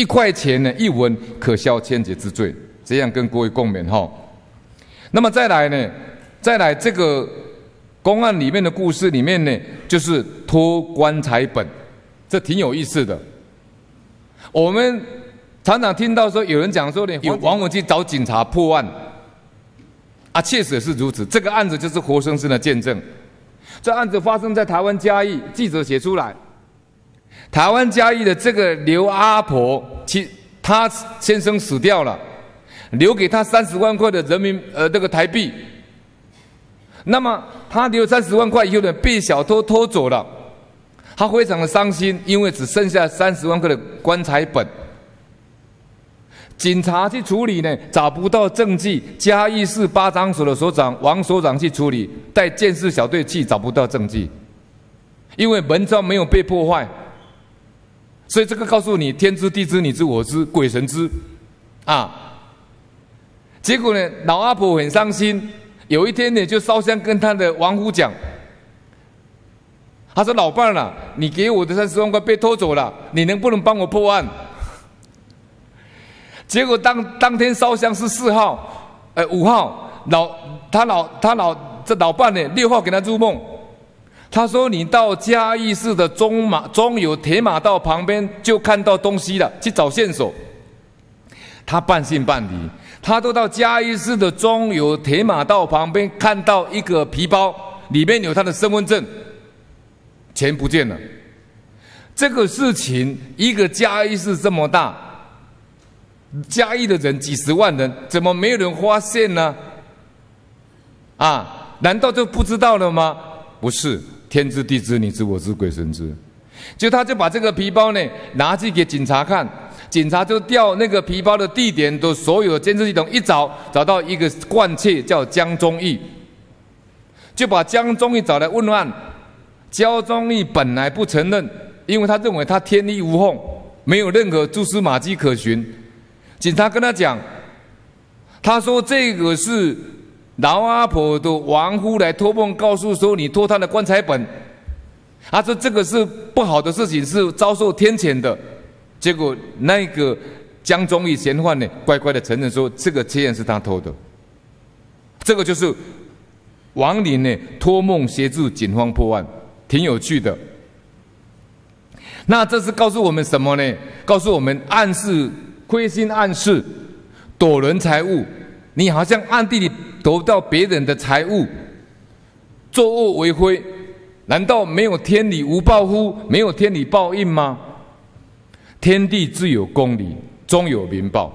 一块钱呢，一文可消千劫之罪。这样跟各位共勉哈。那么再来呢，再来这个公案里面的故事里面呢，就是托棺材本，这挺有意思的。我们常常听到说有人讲说呢，有网友去找警察破案，啊，确实是如此。这个案子就是活生生的见证。这案子发生在台湾嘉义，记者写出来。台湾嘉义的这个刘阿婆，其她先生死掉了，留给她三十万块的人民呃这个台币。那么她留三十万块以后呢，被小偷偷走了，她非常的伤心，因为只剩下三十万块的棺材本。警察去处理呢，找不到证据。嘉义市八张所的所长王所长去处理，带建设小队去找不到证据，因为门窗没有被破坏。所以这个告诉你，天知地知，你知我知，鬼神知，啊。结果呢，老阿婆很伤心。有一天呢，就烧香跟他的亡夫讲，他说：“老伴儿啊，你给我的三十万块被偷走了，你能不能帮我破案？”结果当当天烧香是四号，呃五号，老他老他老这老伴呢六号给他入梦，他说，你到嘉义市的中马中油铁马道旁边就看到东西了，去找线索。他半信半疑，他都到嘉义市的中油铁马道旁边看到一个皮包，里面有他的身份证，钱不见了。这个事情一个嘉义市这么大。嘉义的人几十万人，怎么没有人发现呢？啊，难道就不知道了吗？不是，天知地知，你知我知，鬼神知。就他就把这个皮包呢拿去给警察看，警察就调那个皮包的地点的所有监视系统一找，找到一个惯窃叫江忠义，就把江忠义找来问案。江忠义本来不承认，因为他认为他天衣无缝，没有任何蛛丝马迹可循。警察跟他讲，他说这个是老阿婆的亡夫来托梦告诉说，你偷他的棺材本，他说这个是不好的事情，是遭受天谴的。结果那个江忠义嫌犯呢，乖乖的承认说这个钱是他偷的。这个就是亡灵呢托梦协助警方破案，挺有趣的。那这是告诉我们什么呢？告诉我们暗示。亏心暗事，夺人财物，你好像暗地里夺到别人的财物，作恶为非，难道没有天理无报乎？没有天理报应吗？天地自有公理，终有明报。